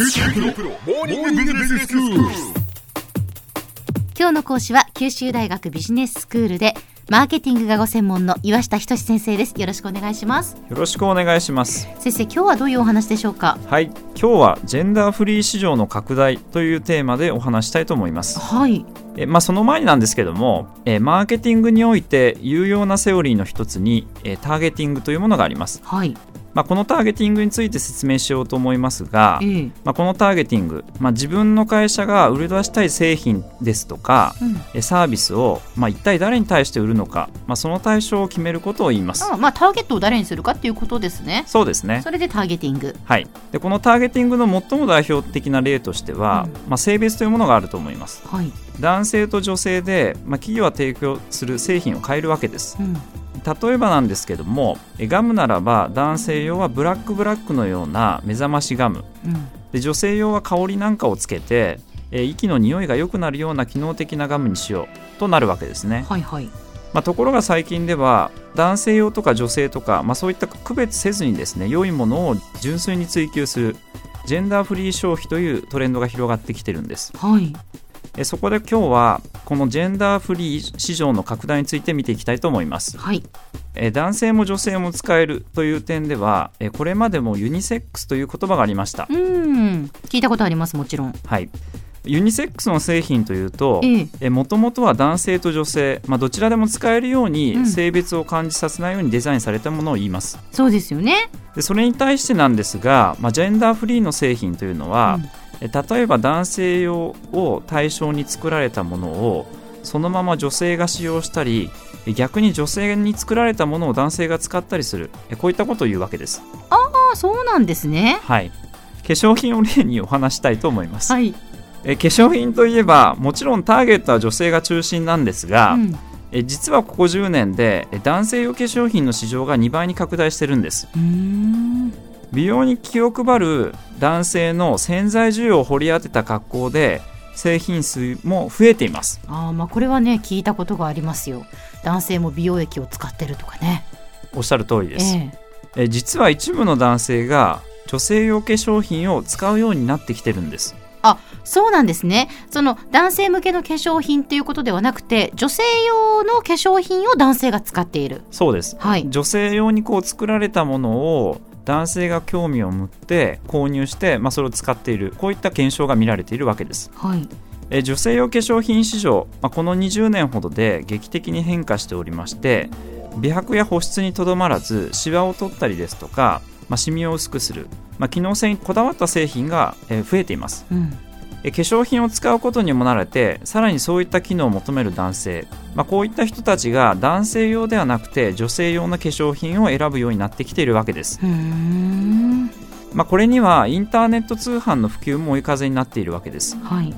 今日の講師は九州大学ビジネススクールでマーケティングがご専門の岩下仁先生です。よろしくお願いします。よろしくお願いします。先生今日はどういうお話でしょうか？はい。今日はジェンダーフリー市場の拡大というテーマでお話したいと思います。はい。えまあその前になんですけどもえマーケティングにおいて有用なセオリーの一つにえターゲティングというものがあります。はいまあ、このターゲティングについて説明しようと思いますが、ええ。まあ、このターゲティング、まあ、自分の会社が売り出したい製品ですとか、うん。えサービスを、まあ、一体誰に対して売るのか、まあ、その対象を決めることを言います。あまあターゲットを誰にするかっていうことですね。そうですね。それでターゲティング。はい、でこのターゲティングの最も代表的な例としては、まあ、性別というものがあると思います。はい、男性と女性で、まあ、企業は提供する製品を変えるわけです。うん、例えばなんですけどもえガムならば男性用はブラックブラックのような目覚ましガム。うん。で女性用は香りなんかをつけてえ息の匂いが良くなるような機能的なガムにしようとなるわけですね、はいはい。まあ、ところが最近では男性用とか女性とか、まあ、そういった区別せずにですね良いものを純粋に追求するジェンダーフリー消費というトレンドが広がってきてるんです。はい。えそこで今日はこのジェンダーフリー市場の拡大について見ていきたいと思います。はい。え男性も女性も使えるという点ではえこれまでもユニセックスという言葉がありました。うん。聞いたことありますもちろん。はい。ユニセックスの製品というとええ。もともとは男性と女性、まあ、どちらでも使えるよううん。に性別を感じさせないようにデザインされたものを言います。そうですよね。でそれに対してなんですが、まあ、ジェンダーフリーの製品というのは、え例えば男性用を対象に作られたものをそのまま女性が使用したりえ逆に女性に作られたものを男性が使ったりする。えこういったことを言うわけです。ああそうなんですね。はい。化粧品を例にお話したいと思います、はい、え化粧品といえばもちろんターゲットは女性が中心なんですが、うん。え実はここ10年でえ男性用化粧品の市場が2倍に拡大してるんです。うーん美容に気を配る男性の潜在需要を掘り当てた格好で製品数も増えています。あーまあこれはね聞いたことがありますよ。男性も美容液を使ってるとかね。おっしゃる通りです、ええ。実は一部の男性が女性用化粧品を使うようになってきてるんです。あそうなんですね。その男性向けの化粧品っていうことではなくて女性用の化粧品を男性が使っている。そうです。はい。女性用にこう作られたものを男性が興味を持って購入して、まあ、それを使っているこういった現象が見られているわけです。はい。えー女性用化粧品市場、まあ、この20年ほどで劇的に変化しておりまして美白や保湿にとどまらずシワを取ったりですとか、まあ、シミを薄くする、まあ、機能性にこだわった製品が、えー増えています。うん。えー化粧品を使うことにも慣れてさらにそういった機能を求める男性、まあ、こういった人たちが男性用ではなくて女性用の化粧品を選ぶようになってきているわけです、まあ、これにはインターネット通販の普及も追い風になっているわけです。はい。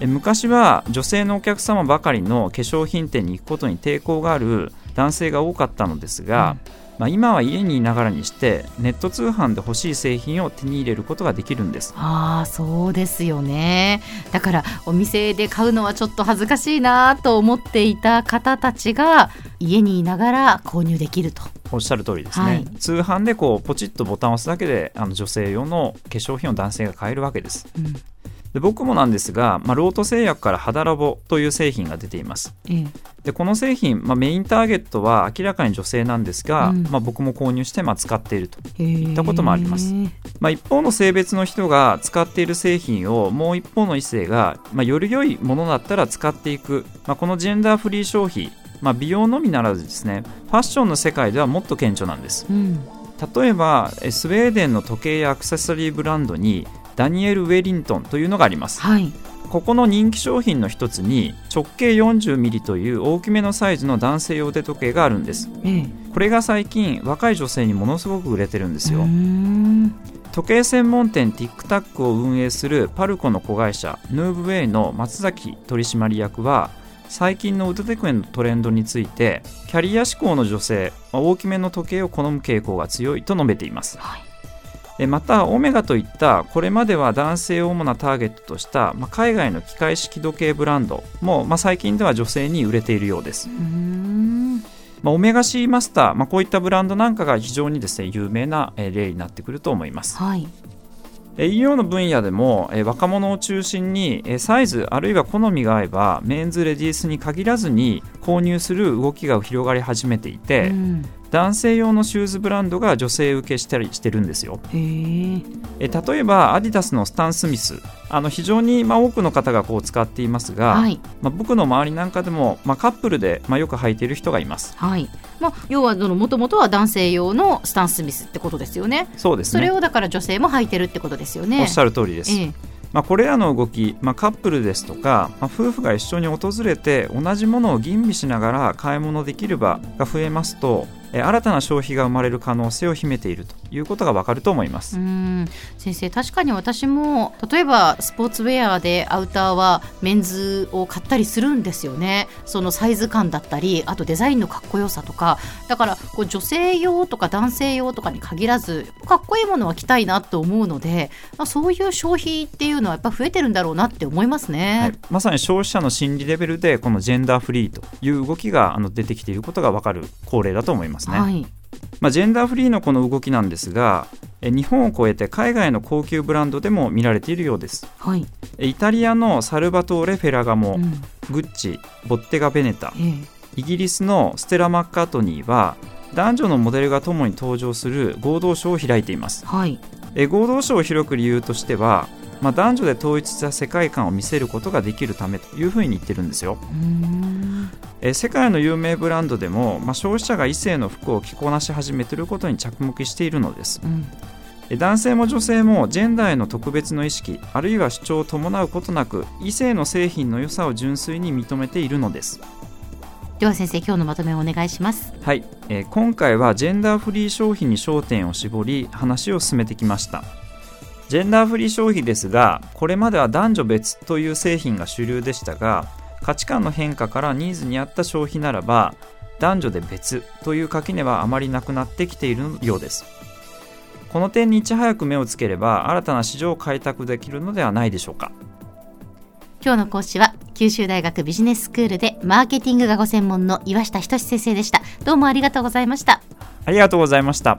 え昔は女性のお客様ばかりの化粧品店に行くことに抵抗がある男性が多かったのですが、まあ、今は家にいながらにしてネット通販で欲しい製品を手に入れることができるんです。ああそうですよね。だからお店で買うのはちょっと恥ずかしいなと思っていた方たちが家にいながら購入できると。おっしゃる通りですね、はい。通販でこうポチッとボタンを押すだけであの女性用の化粧品を男性が買えるわけです。うんで僕もなんですが、まあ、ロート製薬から肌ラボという製品が出ています。ええ。でこの製品、まあ、メインターゲットは明らかに女性なんですが、うん。まあ、僕も購入してまあ使っているといったこともあります。まあ、一方の性別の人が使っている製品をもう一方の異性が、まあ、より良いものだったら使っていく、まあ、このジェンダーフリー消費、まあ、美容のみならずですねファッションの世界ではもっと顕著なんです。うん。例えばえスウェーデンの時計やアクセサリーブランドにダニエル・ウェリントンというのがあります。はい。ここの人気商品の一つに直径 40mm という大きめのサイズの男性用腕時計があるんです。ええ。これが最近若い女性にものすごく売れてるんですよ、時計専門店 TikTok を運営するパルコの子会社ヌーブウェイの松崎取締役は最近の腕時計のトレンドについてキャリア志向の女性まあ大きめの時計を好む傾向が強いと述べています。はい。えまたオメガといったこれまでは男性を主なターゲットとした、まあ、海外の機械式時計ブランドも、まあ、最近では女性に売れているようです、まあ、オメガシーマスター、まあ、こういったブランドなんかが非常にですね有名なえー例になってくると思います。はい。え医療の分野でもえ若者を中心にえサイズあるいは好みが合えばメンズレディースに限らずに購入する動きが広がり始めていて、うん男性用のシューズブランドが女性受けしたりしてるんですよ。へええ例えばアディダスのスタン・スミス。あの非常にまあ多くの方がこう使っていますが、はい。まあ、僕の周りなんかでも、まあ、カップルでまあよく履いている人がいます。はい。まあ、要はもともとは男性用のスタン・スミスってことですよね。そうですね。それをだから女性も履いてるってことですよね。おっしゃる通りです、ええ。まあ、これらの動き、まあ、カップルですとか、まあ、夫婦が一緒に訪れて同じものを吟味しながら買い物できる場が増えますとえ新たな消費が生まれる可能性を秘めているということがわかると思います、うん。先生確かに私も例えばスポーツウェアでアウターはメンズを買ったりするんですよね。そのサイズ感だったりあとデザインのかっこよさとか。だからこう女性用とか男性用とかに限らずかっこいいものは着たいなと思うので、まあ、そういう消費っていうのはやっぱ増えてるんだろうなって思いますね。はい、まさに消費者の心理レベルでこのジェンダーフリーという動きがあの出てきていることがわかる恒例だと思いますね、はい。まあ、ジェンダーフリーのこの動きなんですがえ日本を超えて海外の高級ブランドでも見られているようです。はい。えイタリアのサルバトーレ・フェラガモ、うん。グッチボッテガ・ベネタええ。イギリスのステラ・マッカートニーは男女のモデルがともに登場する合同賞を開いています。はい。え合同賞を開く理由としては、まあ、男女で統一した世界観を見せることができるためというふうに言ってるんですよ。え世界の有名ブランドでも、まあ、消費者が異性の服を着こなし始めていることに着目しているのです。うん。え男性も女性もジェンダーへの特別の意識あるいは主張を伴うことなく異性の製品の良さを純粋に認めているのです。では先生今日のまとめをお願いします。はい、えー今回はジェンダーフリー商品に焦点を絞り話を進めてきましたジェンダーフリー商品ですがこれまでは男女別という製品が主流でしたが価値観の変化からニーズに合った消費ならば男女で別という垣根はあまりなくなってきているようですこの点にいち早く目をつければ新たな市場を開拓できるのではないでしょうか今日の講師は九州大学ビジネススクールでマーケティングがご専門の岩下仁先生でした。どうもありがとうございました。ありがとうございました